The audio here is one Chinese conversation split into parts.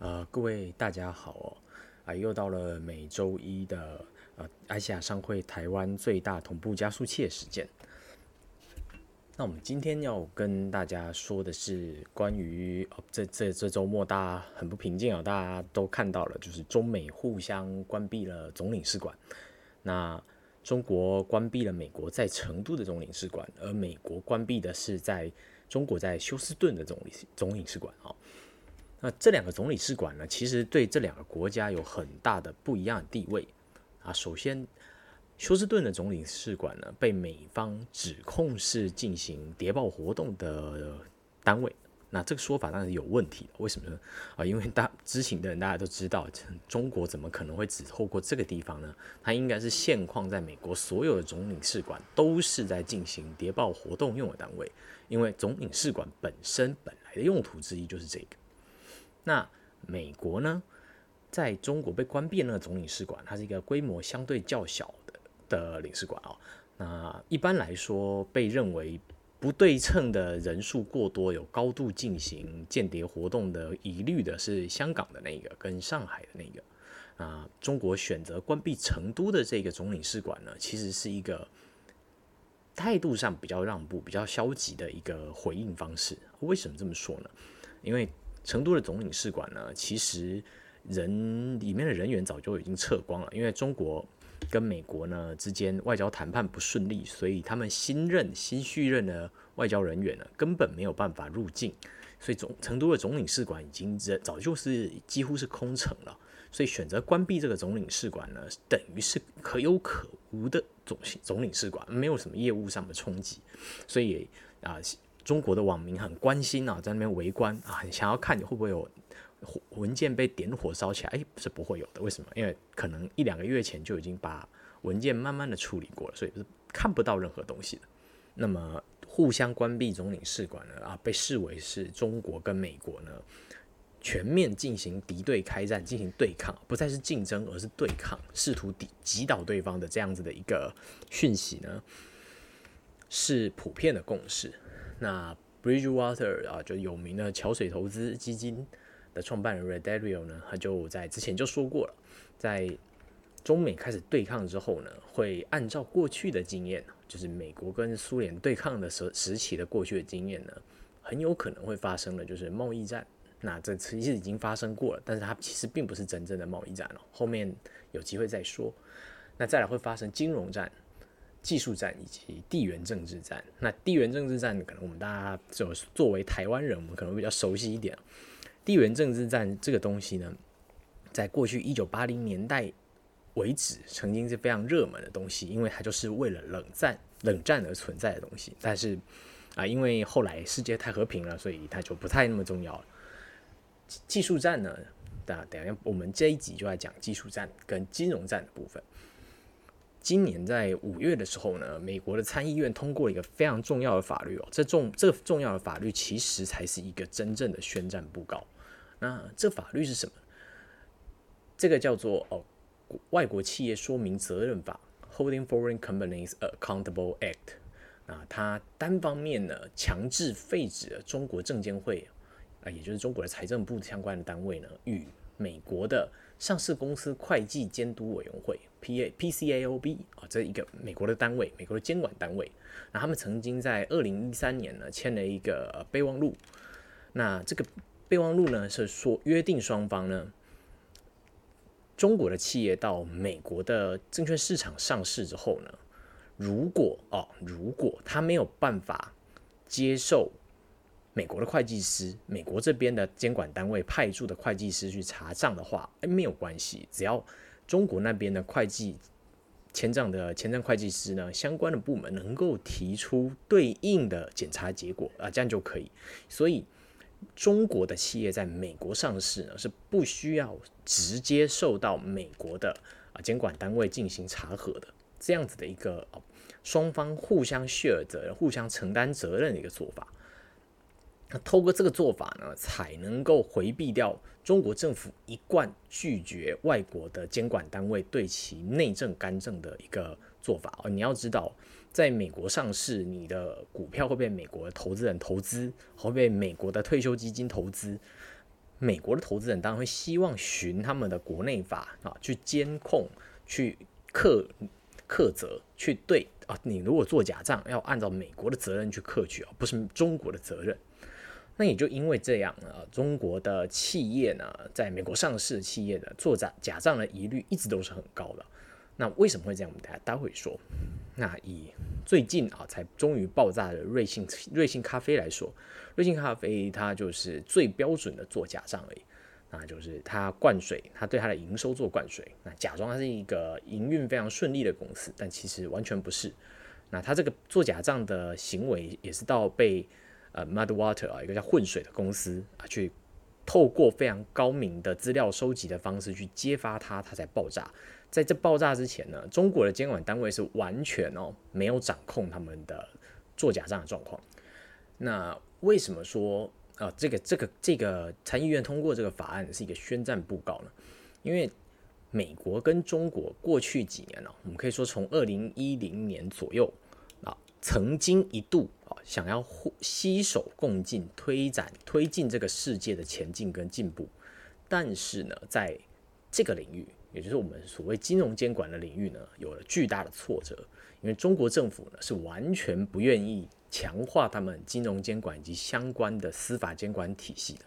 呃，各位大家好哦，啊，又到了每周一的呃，爱亚商会台湾最大同步加速器的时间。那我们今天要跟大家说的是关于哦，这这这周末大家很不平静啊，大家都看到了，就是中美互相关闭了总领事馆。那中国关闭了美国在成都的总领事馆，而美国关闭的是在中国在休斯顿的总领总领事馆啊。那这两个总领事馆呢，其实对这两个国家有很大的不一样的地位啊。首先，休斯顿的总领事馆呢，被美方指控是进行谍报活动的单位。那这个说法当然是有问题的，为什么呢？啊，因为大知情的人大家都知道，中国怎么可能会只透过这个地方呢？它应该是现况在美国所有的总领事馆都是在进行谍报活动用的单位，因为总领事馆本身本来的用途之一就是这个。那美国呢，在中国被关闭那个总领事馆，它是一个规模相对较小的的领事馆哦。那一般来说，被认为不对称的人数过多，有高度进行间谍活动的疑虑的是香港的那个跟上海的那个。啊，中国选择关闭成都的这个总领事馆呢，其实是一个态度上比较让步、比较消极的一个回应方式。为什么这么说呢？因为成都的总领事馆呢，其实人里面的人员早就已经撤光了，因为中国跟美国呢之间外交谈判不顺利，所以他们新任新续任的外交人员呢根本没有办法入境，所以总成都的总领事馆已经人早就是几乎是空城了，所以选择关闭这个总领事馆呢，等于是可有可无的总总领事馆，没有什么业务上的冲击，所以啊。中国的网民很关心啊，在那边围观啊，很想要看你会不会有文件被点火烧起来？哎，是不会有的。为什么？因为可能一两个月前就已经把文件慢慢的处理过了，所以是看不到任何东西的。那么互相关闭总领事馆呢？啊，被视为是中国跟美国呢全面进行敌对开战，进行对抗，不再是竞争，而是对抗，试图抵击倒对方的这样子的一个讯息呢，是普遍的共识。那 Bridgewater 啊，就有名的桥水投资基金的创办人 r e d a r i o 呢，他就在之前就说过了，在中美开始对抗之后呢，会按照过去的经验，就是美国跟苏联对抗的时时期的过去的经验呢，很有可能会发生的，就是贸易战。那这其实已经发生过了，但是它其实并不是真正的贸易战了，后面有机会再说。那再来会发生金融战。技术战以及地缘政治战，那地缘政治战可能我们大家就作为台湾人，我们可能比较熟悉一点。地缘政治战这个东西呢，在过去一九八零年代为止，曾经是非常热门的东西，因为它就是为了冷战、冷战而存在的东西。但是啊，因为后来世界太和平了，所以它就不太那么重要了。技术战呢，等等下我们这一集就来讲技术战跟金融战的部分。今年在五月的时候呢，美国的参议院通过了一个非常重要的法律哦。这重这重要的法律其实才是一个真正的宣战布告。那这法律是什么？这个叫做哦外国企业说明责任法 （Holding Foreign Companies Accountable Act）。啊，它单方面呢强制废止了中国证监会啊，也就是中国的财政部相关的单位呢与美国的上市公司会计监督委员会。P A P C A O B 啊，这一个美国的单位，美国的监管单位。那他们曾经在二零一三年呢签了一个备忘录。那这个备忘录呢是说约定双方呢，中国的企业到美国的证券市场上市之后呢，如果哦，如果他没有办法接受美国的会计师，美国这边的监管单位派驻的会计师去查账的话，哎，没有关系，只要。中国那边的会计签账的签账会计师呢，相关的部门能够提出对应的检查结果啊，这样就可以。所以中国的企业在美国上市呢，是不需要直接受到美国的啊监管单位进行查核的，这样子的一个双方互相 share 责任、互相承担责任的一个做法。那透过这个做法呢，才能够回避掉中国政府一贯拒绝外国的监管单位对其内政干政的一个做法哦。你要知道，在美国上市，你的股票会被美国的投资人投资，会被美国的退休基金投资。美国的投资人当然会希望循他们的国内法啊去监控、去克克责、去对啊，你如果做假账，要按照美国的责任去克取啊，不是中国的责任。那也就因为这样啊，中国的企业呢，在美国上市企业的做假假账的疑虑一直都是很高的。那为什么会这样？我们待待会说。那以最近啊才终于爆炸的瑞幸瑞幸咖啡来说，瑞幸咖啡它就是最标准的做假账而已。那就是它灌水，它对它的营收做灌水，那假装它是一个营运非常顺利的公司，但其实完全不是。那它这个做假账的行为也是到被。呃，Mudwater 啊，一个叫混水的公司啊，去透过非常高明的资料收集的方式去揭发它，它才爆炸。在这爆炸之前呢，中国的监管单位是完全哦没有掌控他们的做假账的状况。那为什么说啊这个这个这个参议院通过这个法案是一个宣战布告呢？因为美国跟中国过去几年呢，我们可以说从二零一零年左右，曾经一度啊。想要携手共进，推展推进这个世界的前进跟进步，但是呢，在这个领域，也就是我们所谓金融监管的领域呢，有了巨大的挫折，因为中国政府呢是完全不愿意强化他们金融监管以及相关的司法监管体系的。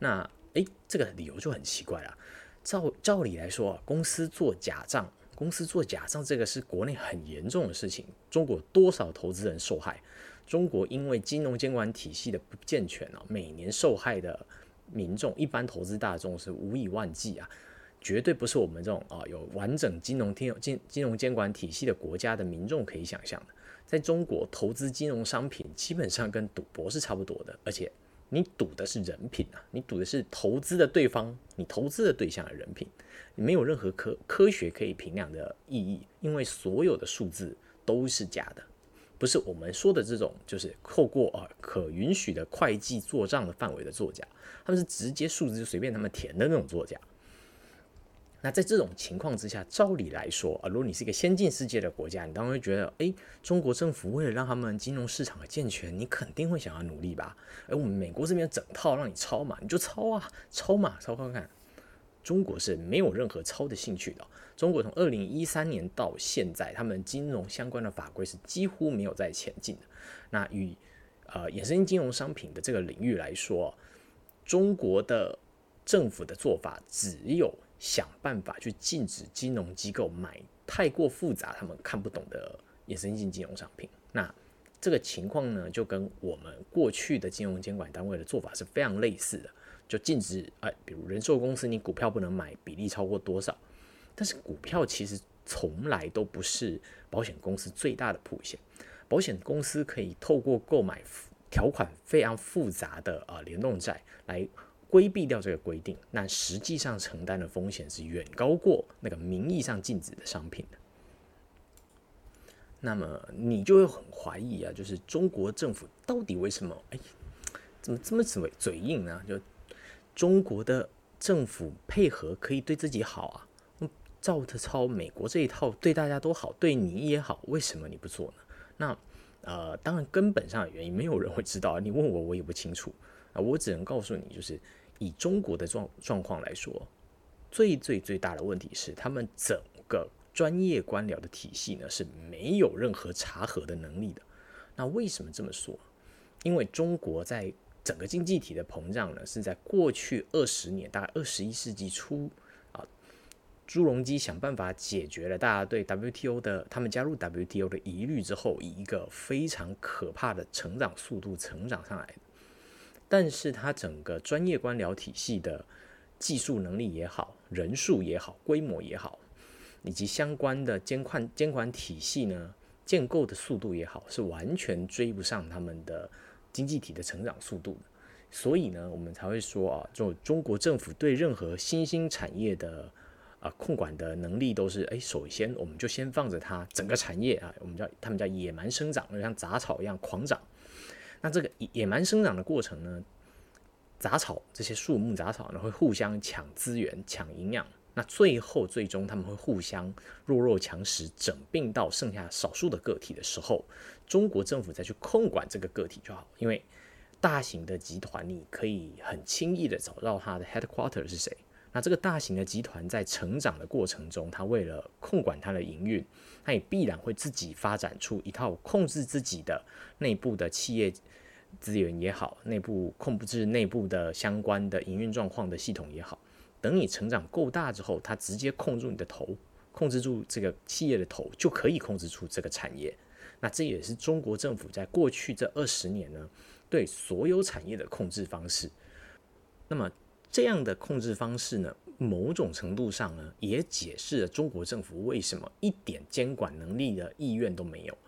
那诶，这个理由就很奇怪了。照照理来说啊，公司做假账，公司做假账这个是国内很严重的事情，中国多少投资人受害？中国因为金融监管体系的不健全啊，每年受害的民众，一般投资大众是无以万计啊，绝对不是我们这种啊有完整金融金金金融监管体系的国家的民众可以想象的。在中国，投资金融商品基本上跟赌博是差不多的，而且你赌的是人品啊，你赌的是投资的对方，你投资的对象的人品，没有任何科科学可以评量的意义，因为所有的数字都是假的。不是我们说的这种，就是透过啊可允许的会计做账的范围的作假，他们是直接数字就随便他们填的那种作假。那在这种情况之下，照理来说啊，如果你是一个先进世界的国家，你当然会觉得，哎，中国政府为了让他们金融市场的健全，你肯定会想要努力吧？哎，我们美国这边整套让你抄嘛，你就抄啊，抄嘛，抄看看。中国是没有任何抄的兴趣的。中国从二零一三年到现在，他们金融相关的法规是几乎没有在前进的。那与呃衍生金融商品的这个领域来说，中国的政府的做法只有想办法去禁止金融机构买太过复杂、他们看不懂的衍生性金融商品。那这个情况呢，就跟我们过去的金融监管单位的做法是非常类似的。就禁止哎，比如人寿公司，你股票不能买比例超过多少？但是股票其实从来都不是保险公司最大的铺险，保险公司可以透过购买条款非常复杂的啊联动债来规避掉这个规定，那实际上承担的风险是远高过那个名义上禁止的商品的。那么你就会很怀疑啊，就是中国政府到底为什么哎，怎么这么嘴嘴硬呢？就中国的政府配合可以对自己好啊，照着抄美国这一套，对大家都好，对你也好，为什么你不做呢？那呃，当然根本上的原因没有人会知道，你问我我也不清楚啊，我只能告诉你，就是以中国的状状况来说，最最最大的问题是他们整个专业官僚的体系呢是没有任何查核的能力的。那为什么这么说？因为中国在整个经济体的膨胀呢，是在过去二十年，大概二十一世纪初啊，朱镕基想办法解决了大家对 WTO 的他们加入 WTO 的疑虑之后，以一个非常可怕的成长速度成长上来的。但是它整个专业官僚体系的技术能力也好，人数也好，规模也好，以及相关的监管监管体系呢，建构的速度也好，是完全追不上他们的。经济体的成长速度所以呢，我们才会说啊，就中国政府对任何新兴产业的啊控管的能力都是，哎，首先我们就先放着它整个产业啊，我们叫他们叫野蛮生长，就像杂草一样狂长。那这个野蛮生长的过程呢，杂草这些树木杂草呢会互相抢资源、抢营养，那最后最终他们会互相弱肉强食，整并到剩下少数的个体的时候。中国政府再去控管这个个体就好，因为大型的集团，你可以很轻易的找到它的 headquarter 是谁。那这个大型的集团在成长的过程中，它为了控管它的营运，它也必然会自己发展出一套控制自己的内部的企业资源也好，内部控制内部的相关的营运状况的系统也好。等你成长够大之后，它直接控住你的头，控制住这个企业的头，就可以控制出这个产业。那这也是中国政府在过去这二十年呢，对所有产业的控制方式。那么。这样的控制方式呢，某种程度上呢，也解释了中国政府为什么一点监管能力的意愿都没有。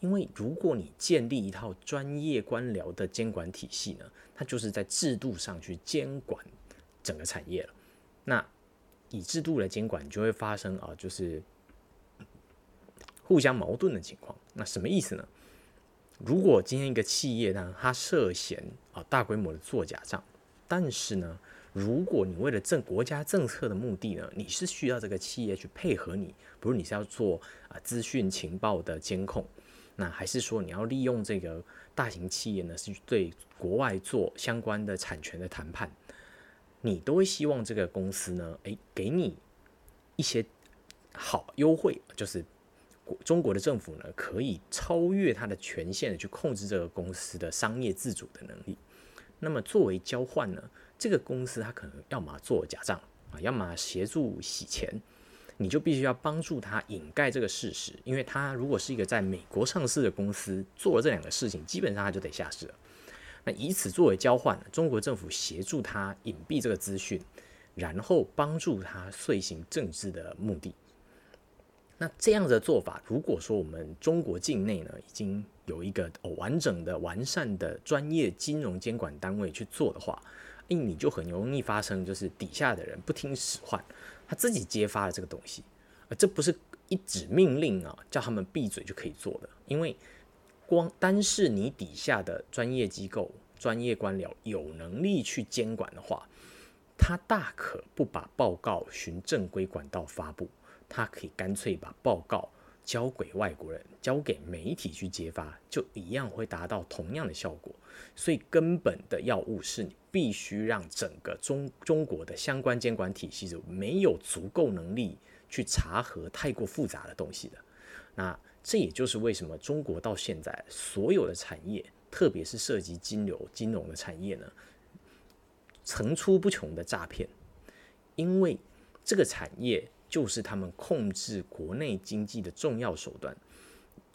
因为如果你建立一套专业官僚的监管体系呢，它就是在制度上去监管整个产业了。那以制度来监管，就会发生啊，就是互相矛盾的情况。那什么意思呢？如果今天一个企业呢，它涉嫌啊大规模的做假账，但是呢，如果你为了政国家政策的目的呢，你是需要这个企业去配合你，比如你是要做啊资讯情报的监控，那还是说你要利用这个大型企业呢，是对国外做相关的产权的谈判，你都会希望这个公司呢，诶，给你一些好优惠，就是中国的政府呢可以超越它的权限去控制这个公司的商业自主的能力。那么作为交换呢？这个公司它可能要么做假账啊，要么协助洗钱，你就必须要帮助他掩盖这个事实，因为他如果是一个在美国上市的公司，做了这两个事情，基本上他就得下市了。那以此作为交换，中国政府协助他隐蔽这个资讯，然后帮助他遂行政治的目的。那这样的做法，如果说我们中国境内呢，已经有一个完整的、完善的专业金融监管单位去做的话，因你就很容易发生，就是底下的人不听使唤，他自己揭发了这个东西，而这不是一纸命令啊，叫他们闭嘴就可以做的。因为光单是你底下的专业机构、专业官僚有能力去监管的话，他大可不把报告循正规管道发布，他可以干脆把报告交给外国人、交给媒体去揭发，就一样会达到同样的效果。所以根本的要务是你。必须让整个中中国的相关监管体系是没有足够能力去查核太过复杂的东西的。那这也就是为什么中国到现在所有的产业，特别是涉及金流金融的产业呢，层出不穷的诈骗，因为这个产业就是他们控制国内经济的重要手段。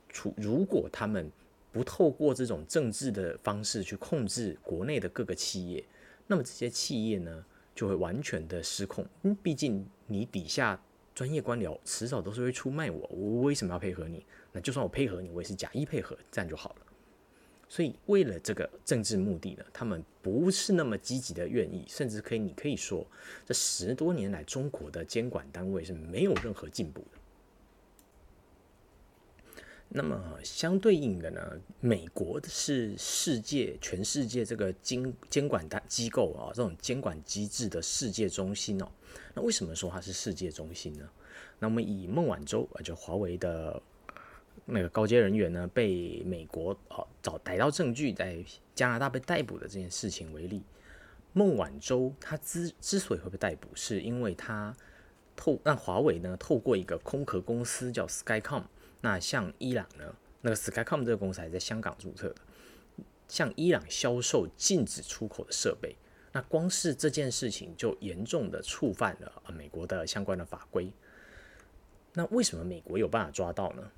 除如果他们不透过这种政治的方式去控制国内的各个企业，那么这些企业呢就会完全的失控。嗯，毕竟你底下专业官僚迟早都是会出卖我，我为什么要配合你？那就算我配合你，我也是假意配合，这样就好了。所以为了这个政治目的呢，他们不是那么积极的愿意，甚至可以你可以说，这十多年来中国的监管单位是没有任何进步的。那么相对应的呢，美国是世界全世界这个监监管单机构啊，这种监管机制的世界中心哦。那为什么说它是世界中心呢？那我们以孟晚舟啊，就华为的那个高阶人员呢，被美国哦找逮到证据，在加拿大被逮捕的这件事情为例，孟晚舟他之之所以会被逮捕，是因为他透让华为呢透过一个空壳公司叫 Skycom。那像伊朗呢？那个 Skycom 这个公司还在香港注册的，向伊朗销售禁止出口的设备。那光是这件事情就严重的触犯了美国的相关的法规。那为什么美国有办法抓到呢？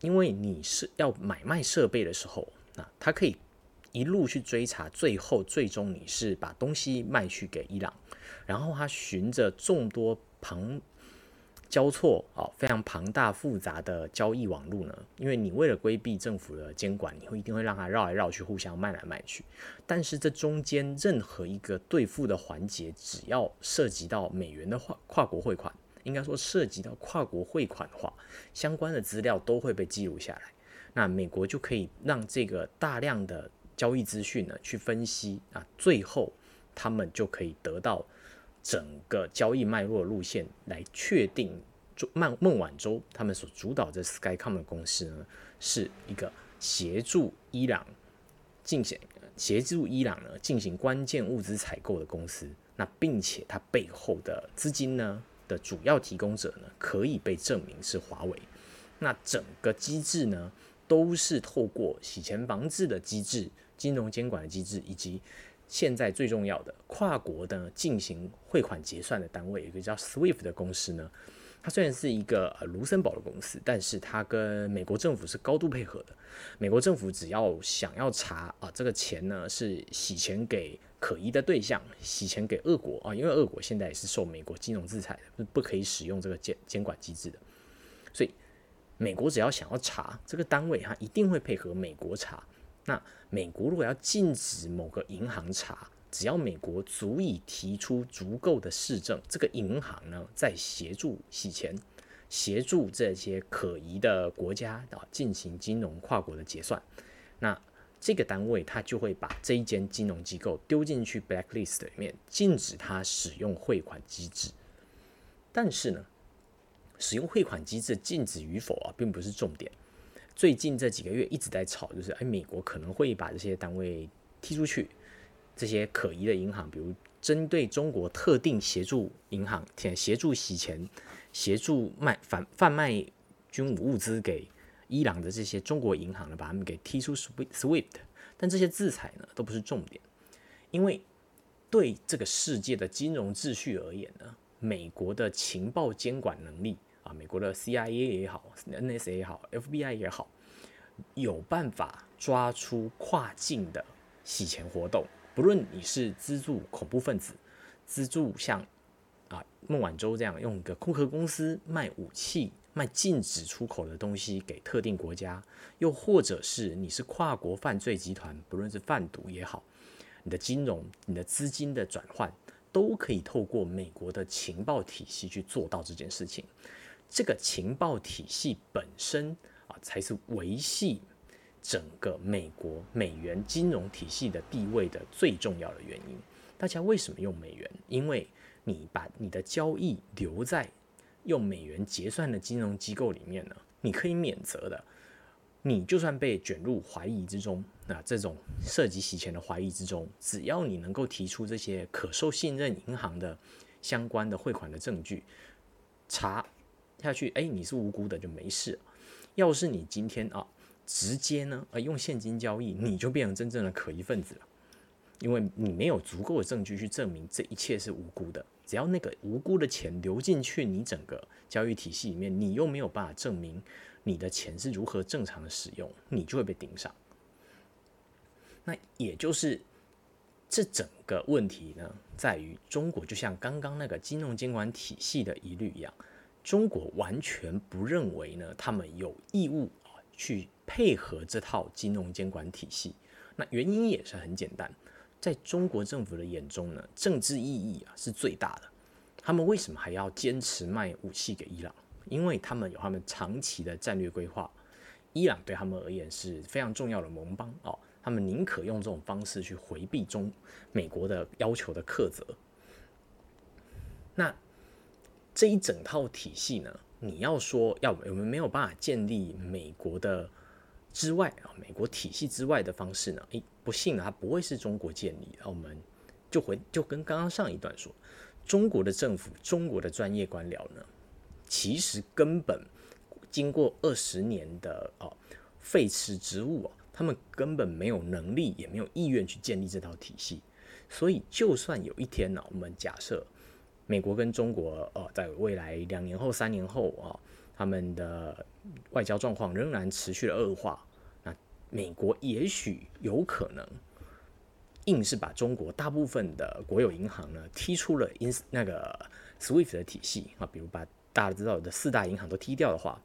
因为你是要买卖设备的时候，那他可以一路去追查，最后最终你是把东西卖去给伊朗，然后他循着众多庞。交错啊，非常庞大复杂的交易网络呢，因为你为了规避政府的监管，你会一定会让他绕来绕去，互相卖来卖去。但是这中间任何一个兑付的环节，只要涉及到美元的跨跨国汇款，应该说涉及到跨国汇款的话，相关的资料都会被记录下来。那美国就可以让这个大量的交易资讯呢去分析啊，最后他们就可以得到。整个交易脉络路线来确定，孟孟晚舟他们所主导的 Skycom 的公司呢，是一个协助伊朗进行协助伊朗呢进行关键物资采购的公司，那并且它背后的资金呢的主要提供者呢，可以被证明是华为。那整个机制呢，都是透过洗钱防治的机制、金融监管的机制，以及现在最重要的跨国的进行汇款结算的单位，一个叫 SWIFT 的公司呢。它虽然是一个呃卢森堡的公司，但是它跟美国政府是高度配合的。美国政府只要想要查啊，这个钱呢是洗钱给可疑的对象，洗钱给俄国啊，因为俄国现在也是受美国金融制裁的，不不可以使用这个监监管机制的。所以美国只要想要查这个单位，它一定会配合美国查。那美国如果要禁止某个银行查，只要美国足以提出足够的市政，这个银行呢在协助洗钱，协助这些可疑的国家啊进行金融跨国的结算，那这个单位它就会把这一间金融机构丢进去 blacklist 里面，禁止它使用汇款机制。但是呢，使用汇款机制禁止与否啊，并不是重点。最近这几个月一直在吵，就是哎，美国可能会把这些单位踢出去。这些可疑的银行，比如针对中国特定协助银行，协助洗钱、协助卖贩贩卖军武物资给伊朗的这些中国银行呢，把他们给踢出 SWIFT。但这些制裁呢，都不是重点，因为对这个世界的金融秩序而言呢，美国的情报监管能力啊，美国的 CIA 也好，NSA 也好，FBI 也好，有办法抓出跨境的洗钱活动。不论你是资助恐怖分子，资助像啊孟晚舟这样用一个空壳公司卖武器、卖禁止出口的东西给特定国家，又或者是你是跨国犯罪集团，不论是贩毒也好，你的金融、你的资金的转换，都可以透过美国的情报体系去做到这件事情。这个情报体系本身啊，才是维系。整个美国美元金融体系的地位的最重要的原因，大家为什么用美元？因为你把你的交易留在用美元结算的金融机构里面呢，你可以免责的。你就算被卷入怀疑之中，那这种涉及洗钱的怀疑之中，只要你能够提出这些可受信任银行的相关的汇款的证据，查下去，哎，你是无辜的就没事。要是你今天啊。直接呢，呃，用现金交易，你就变成真正的可疑分子了，因为你没有足够的证据去证明这一切是无辜的。只要那个无辜的钱流进去你整个交易体系里面，你又没有办法证明你的钱是如何正常的使用，你就会被盯上。那也就是这整个问题呢，在于中国就像刚刚那个金融监管体系的疑虑一样，中国完全不认为呢，他们有义务啊去。配合这套金融监管体系，那原因也是很简单，在中国政府的眼中呢，政治意义啊是最大的。他们为什么还要坚持卖武器给伊朗？因为他们有他们长期的战略规划，伊朗对他们而言是非常重要的盟邦哦。他们宁可用这种方式去回避中美国的要求的苛责。那这一整套体系呢，你要说要我们没有办法建立美国的。之外啊，美国体系之外的方式呢？诶，不幸啊，它不会是中国建立。我们就回就跟刚刚上一段说，中国的政府、中国的专业官僚呢，其实根本经过二十年的哦废弛职务啊，他们根本没有能力，也没有意愿去建立这套体系。所以，就算有一天呢，我们假设美国跟中国呃，在未来两年后、三年后啊。他们的外交状况仍然持续的恶化，美国也许有可能硬是把中国大部分的国有银行呢踢出了 in 那个 SWIFT 的体系啊，比如把大家知道的四大银行都踢掉的话，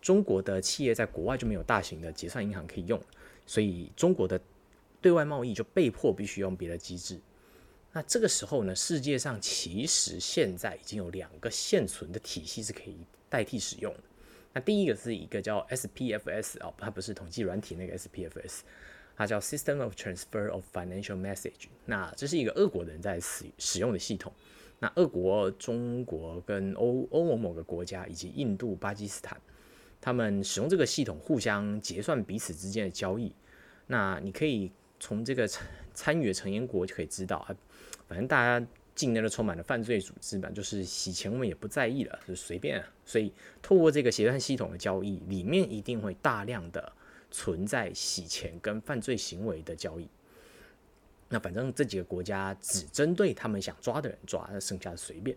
中国的企业在国外就没有大型的结算银行可以用，所以中国的对外贸易就被迫必须用别的机制。那这个时候呢，世界上其实现在已经有两个现存的体系是可以。代替使用的，那第一个是一个叫 SPFS 哦，它不是统计软体那个 SPFS，它叫 System of Transfer of Financial Message。那这是一个俄国人在使使用的系统。那俄国、中国跟欧欧盟某个国家以及印度、巴基斯坦，他们使用这个系统互相结算彼此之间的交易。那你可以从这个参参与的成员国就可以知道啊，反正大家境内都充满了犯罪组织嘛，就是洗钱我们也不在意了，就随便。啊所以透过这个结算系统的交易，里面一定会大量的存在洗钱跟犯罪行为的交易。那反正这几个国家只针对他们想抓的人抓，那剩下的随便。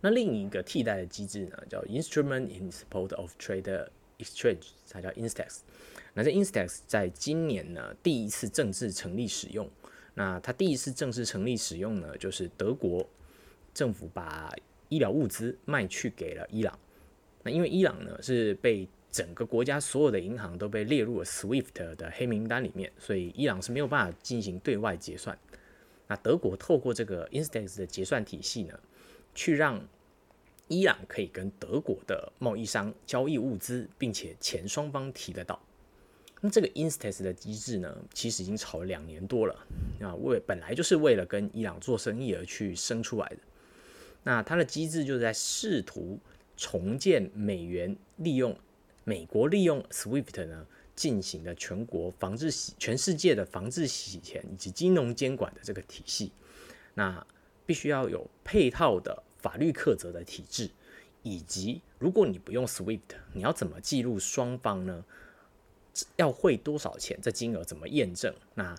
那另一个替代的机制呢，叫 Instrument in Support of Trade Exchange，它叫 Instax。那这 Instax 在今年呢第一次正式成立使用。那它第一次正式成立使用呢，就是德国政府把医疗物资卖去给了伊朗。那因为伊朗呢是被整个国家所有的银行都被列入了 SWIFT 的黑名单里面，所以伊朗是没有办法进行对外结算。那德国透过这个 Instex 的结算体系呢，去让伊朗可以跟德国的贸易商交易物资，并且钱双方提得到。那这个 instance 的机制呢，其实已经炒了两年多了啊，为本来就是为了跟伊朗做生意而去生出来的。那它的机制就是在试图重建美元利用。美国利用 SWIFT 呢进行的全国防治洗全世界的防治洗钱以及金融监管的这个体系，那必须要有配套的法律克责的体制，以及如果你不用 SWIFT，你要怎么记录双方呢？要汇多少钱？这金额怎么验证？那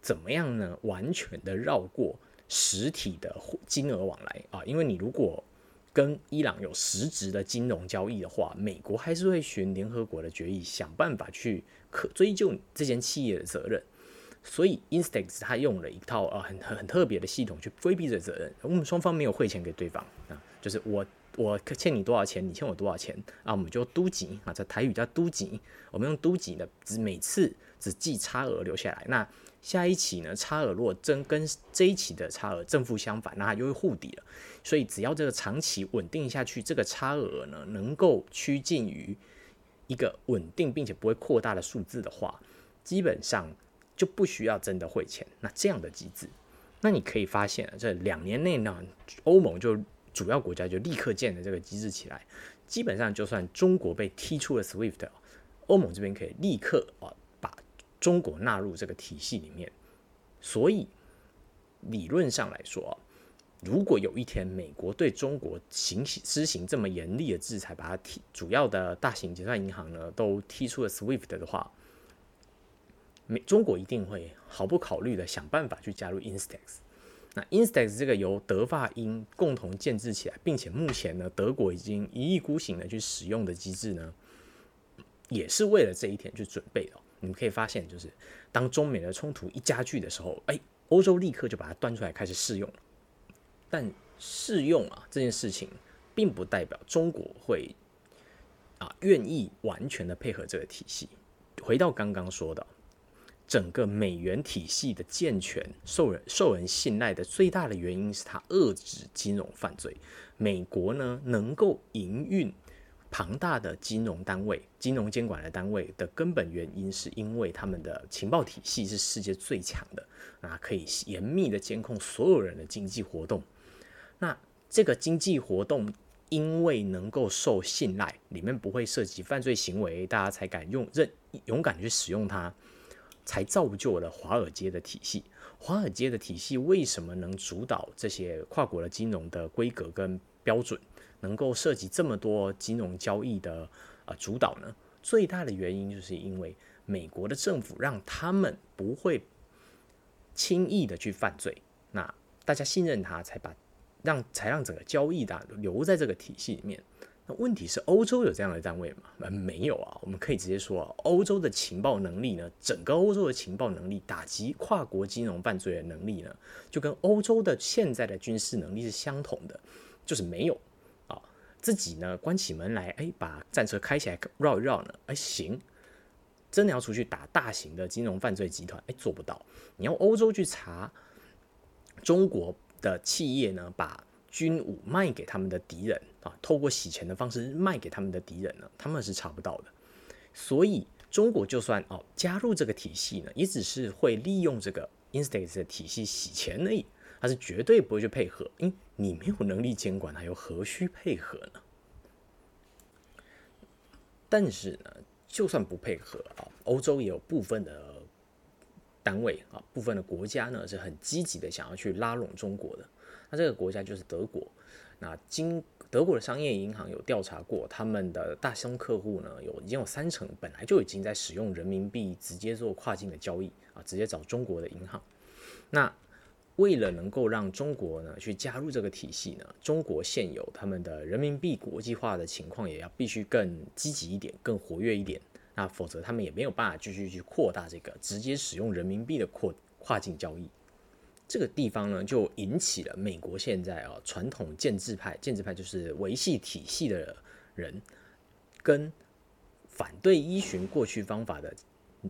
怎么样呢？完全的绕过实体的金额往来啊，因为你如果跟伊朗有实质的金融交易的话，美国还是会循联合国的决议想办法去可追究这间企业的责任。所以 Instex 它用了一套呃很很特别的系统去规避这责任。我们双方没有汇钱给对方啊，就是我我欠你多少钱，你欠我多少钱啊，我们就都集啊，在台语叫都集，我们用都集的，只每次只记差额留下来。那下一期呢，差额如果真跟这一期的差额正负相反，那它就会互抵了。所以只要这个长期稳定下去，这个差额呢能够趋近于一个稳定并且不会扩大的数字的话，基本上就不需要真的汇钱。那这样的机制，那你可以发现，这两年内呢，欧盟就主要国家就立刻建了这个机制起来。基本上就算中国被踢出了 SWIFT，欧盟这边可以立刻啊把。中国纳入这个体系里面，所以理论上来说啊，如果有一天美国对中国行施行这么严厉的制裁，把它踢主要的大型结算银行呢都踢出了 SWIFT 的话，美中国一定会毫不考虑的想办法去加入 Instex。那 Instex 这个由德法英共同建制起来，并且目前呢德国已经一意孤行的去使用的机制呢，也是为了这一天去准备的。你们可以发现，就是当中美的冲突一加剧的时候，哎，欧洲立刻就把它端出来开始试用。但试用啊这件事情，并不代表中国会啊愿意完全的配合这个体系。回到刚刚说的，整个美元体系的健全、受人受人信赖的最大的原因是它遏制金融犯罪。美国呢能够营运。庞大的金融单位、金融监管的单位的根本原因，是因为他们的情报体系是世界最强的，啊可以严密的监控所有人的经济活动。那这个经济活动因为能够受信赖，里面不会涉及犯罪行为，大家才敢用认勇敢去使用它，才造就了华尔街的体系。华尔街的体系为什么能主导这些跨国的金融的规格跟标准？能够涉及这么多金融交易的啊主导呢？最大的原因就是因为美国的政府让他们不会轻易的去犯罪，那大家信任他，才把让才让整个交易的留在这个体系里面。那问题是欧洲有这样的单位吗？没有啊。我们可以直接说啊，欧洲的情报能力呢，整个欧洲的情报能力打击跨国金融犯罪的能力呢，就跟欧洲的现在的军事能力是相同的，就是没有啊。自己呢，关起门来，哎，把战车开起来绕一绕呢，哎，行。真的要出去打大型的金融犯罪集团，哎，做不到。你要欧洲去查中国的企业呢，把军武卖给他们的敌人啊，透过洗钱的方式卖给他们的敌人呢，他们是查不到的。所以中国就算哦加入这个体系呢，也只是会利用这个 Instax 的体系洗钱而已。他是绝对不会去配合，因为你没有能力监管，他又何须配合呢？但是呢，就算不配合啊，欧洲也有部分的单位啊，部分的国家呢是很积极的想要去拉拢中国的。那这个国家就是德国。那经德国的商业银行有调查过，他们的大宗客户呢，有已经有三成本来就已经在使用人民币直接做跨境的交易啊，直接找中国的银行。那为了能够让中国呢去加入这个体系呢，中国现有他们的人民币国际化的情况也要必须更积极一点、更活跃一点。那否则他们也没有办法继续去扩大这个直接使用人民币的扩跨境交易。这个地方呢，就引起了美国现在啊传统建制派，建制派就是维系体系的人，跟反对依循过去方法的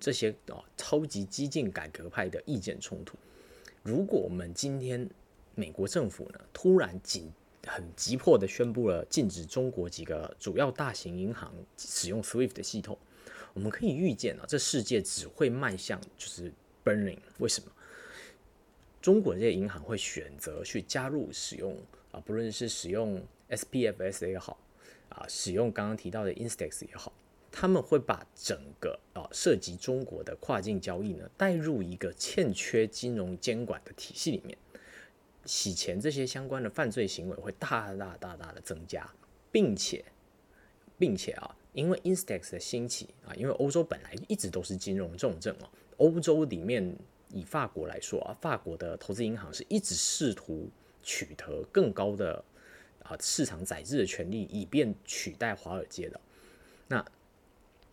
这些啊超级激进改革派的意见冲突。如果我们今天美国政府呢突然紧很急迫的宣布了禁止中国几个主要大型银行使用 SWIFT 的系统，我们可以预见啊，这世界只会迈向就是 burning。为什么？中国这些银行会选择去加入使用啊，不论是使用 SPFS 也好啊，使用刚刚提到的 Instex 也好，他们会把整个啊涉及中国的跨境交易呢带入一个欠缺金融监管的体系里面，洗钱这些相关的犯罪行为会大大大大的增加，并且并且啊，因为 Instex 的兴起啊，因为欧洲本来一直都是金融重镇哦，欧洲里面。以法国来说啊，法国的投资银行是一直试图取得更高的啊市场宰制的权利，以便取代华尔街的。那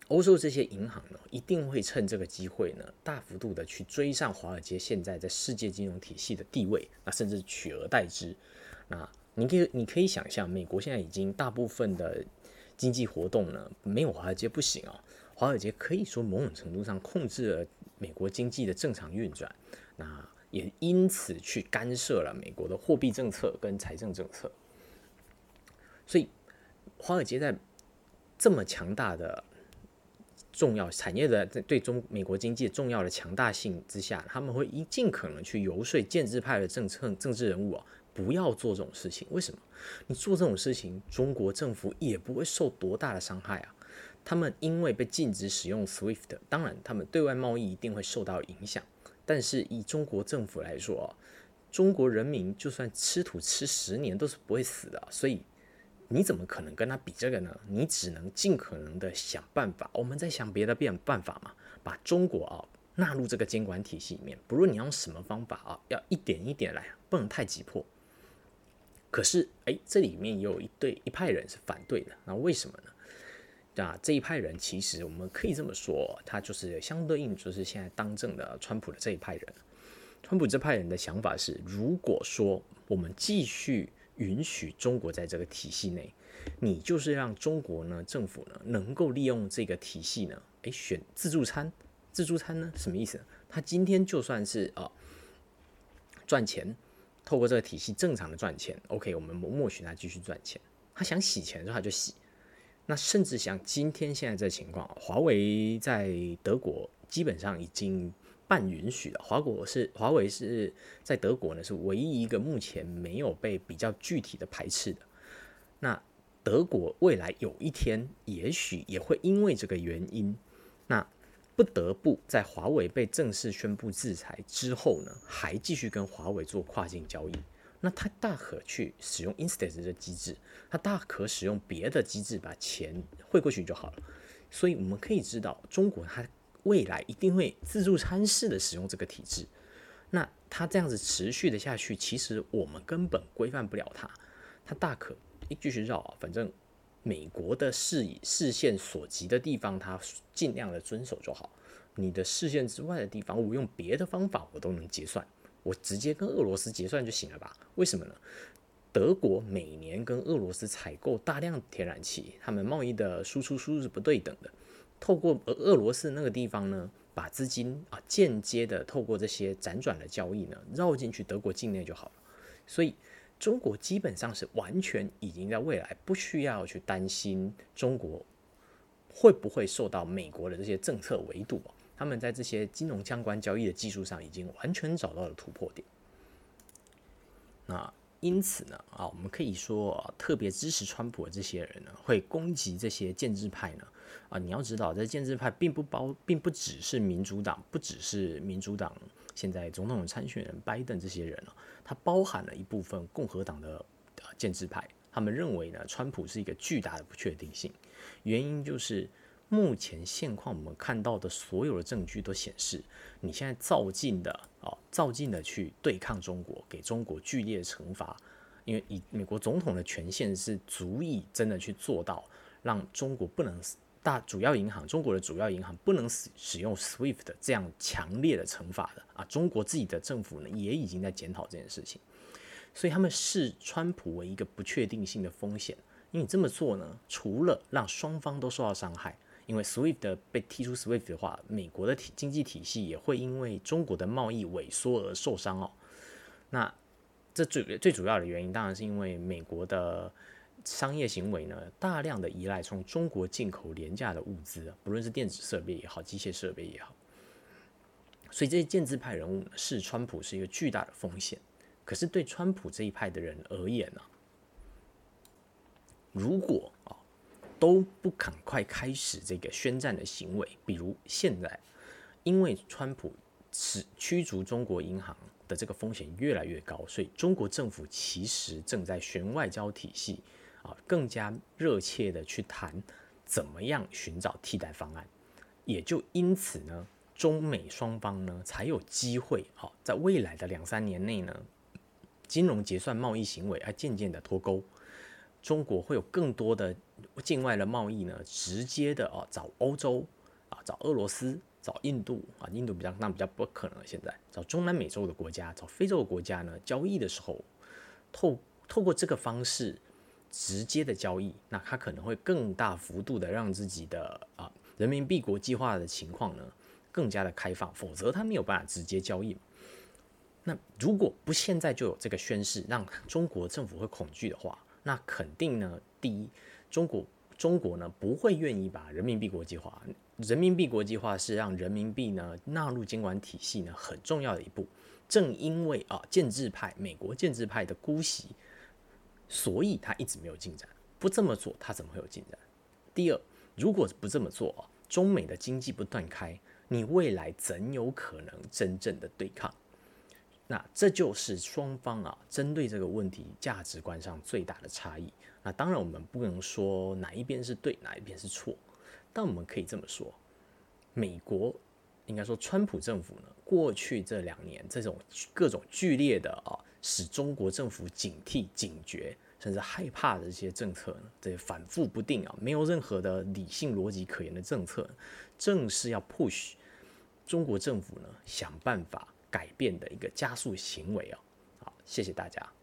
欧洲这些银行呢，一定会趁这个机会呢，大幅度的去追上华尔街现在在世界金融体系的地位，那甚至取而代之。那你可以你可以想象，美国现在已经大部分的经济活动呢，没有华尔街不行啊。华尔街可以说某种程度上控制了。美国经济的正常运转，那也因此去干涉了美国的货币政策跟财政政策。所以，华尔街在这么强大的重要产业的对中美国经济重要的强大性之下，他们会一尽可能去游说建制派的政策政治人物啊，不要做这种事情。为什么？你做这种事情，中国政府也不会受多大的伤害啊。他们因为被禁止使用 SWIFT，当然他们对外贸易一定会受到影响。但是以中国政府来说，中国人民就算吃土吃十年都是不会死的。所以你怎么可能跟他比这个呢？你只能尽可能的想办法。我们在想别的变办法嘛，把中国啊纳入这个监管体系里面。不论你用什么方法啊，要一点一点来，不能太急迫。可是哎，这里面也有一对一派人是反对的。那为什么呢？那这一派人其实我们可以这么说，他就是相对应，就是现在当政的川普的这一派人。川普这派人的想法是，如果说我们继续允许中国在这个体系内，你就是让中国呢政府呢能够利用这个体系呢，诶，选自助餐。自助餐呢什么意思？他今天就算是啊赚钱，透过这个体系正常的赚钱，OK，我们默许他继续赚钱。他想洗钱的时候他就洗。那甚至像今天现在这情况，华为在德国基本上已经半允许了。华国是华为是在德国呢，是唯一一个目前没有被比较具体的排斥的。那德国未来有一天，也许也会因为这个原因，那不得不在华为被正式宣布制裁之后呢，还继续跟华为做跨境交易。那他大可去使用 Instex 的机制，他大可使用别的机制把钱汇过去就好了。所以我们可以知道，中国它未来一定会自助餐式的使用这个体制。那它这样子持续的下去，其实我们根本规范不了它。它大可一继续绕啊，反正美国的视视线所及的地方，它尽量的遵守就好。你的视线之外的地方，我用别的方法我都能结算。我直接跟俄罗斯结算就行了吧？为什么呢？德国每年跟俄罗斯采购大量天然气，他们贸易的输出输入是不对等的。透过俄罗斯那个地方呢，把资金啊间接的透过这些辗转的交易呢绕进去德国境内就好了。所以中国基本上是完全已经在未来不需要去担心中国会不会受到美国的这些政策围堵。他们在这些金融相关交易的技术上已经完全找到了突破点。那因此呢，啊，我们可以说啊，特别支持川普的这些人呢，会攻击这些建制派呢，啊，你要知道，在建制派并不包，并不只是民主党，不只是民主党现在总统参选人拜登这些人了，它包含了一部分共和党的建制派，他们认为呢，川普是一个巨大的不确定性，原因就是目前现况我们看到的所有的证据都显示，你现在造进的啊，造进的去对抗中国，给中国剧烈的惩罚，因为以美国总统的权限是足以真的去做到让中国不能。大主要银行，中国的主要银行不能使使用 SWIFT 这样强烈的惩罚的啊！中国自己的政府呢，也已经在检讨这件事情，所以他们视川普为一个不确定性的风险。因为你这么做呢，除了让双方都受到伤害，因为 SWIFT 被踢出 SWIFT 的话，美国的体经济体系也会因为中国的贸易萎缩而受伤哦。那这最最主要的原因，当然是因为美国的。商业行为呢，大量的依赖从中国进口廉价的物资，不论是电子设备也好，机械设备也好，所以这些建制派人物呢，视川普是一个巨大的风险。可是对川普这一派的人而言呢，如果啊都不赶快开始这个宣战的行为，比如现在，因为川普是驱逐中国银行的这个风险越来越高，所以中国政府其实正在选外交体系。啊，更加热切的去谈怎么样寻找替代方案，也就因此呢，中美双方呢才有机会啊，在未来的两三年内呢，金融结算贸易行为啊渐渐的脱钩，中国会有更多的境外的贸易呢，直接的啊找欧洲啊找俄罗斯找印度啊，印度比较那比较不可能现在找中南美洲的国家找非洲的国家呢交易的时候，透透过这个方式。直接的交易，那它可能会更大幅度的让自己的啊人民币国际化的情况呢更加的开放，否则它没有办法直接交易。那如果不现在就有这个宣誓，让中国政府会恐惧的话，那肯定呢，第一，中国中国呢不会愿意把人民币国际化。人民币国际化是让人民币呢纳入监管体系呢很重要的一步。正因为啊建制派美国建制派的姑息。所以他一直没有进展，不这么做，他怎么会有进展？第二，如果不这么做啊，中美的经济不断开，你未来怎有可能真正的对抗？那这就是双方啊，针对这个问题价值观上最大的差异。那当然，我们不能说哪一边是对，哪一边是错，但我们可以这么说：美国应该说，川普政府呢，过去这两年这种各种剧烈的啊。使中国政府警惕、警觉，甚至害怕的这些政策呢？这些反复不定啊，没有任何的理性逻辑可言的政策，正是要 push 中国政府呢想办法改变的一个加速行为哦！好，谢谢大家。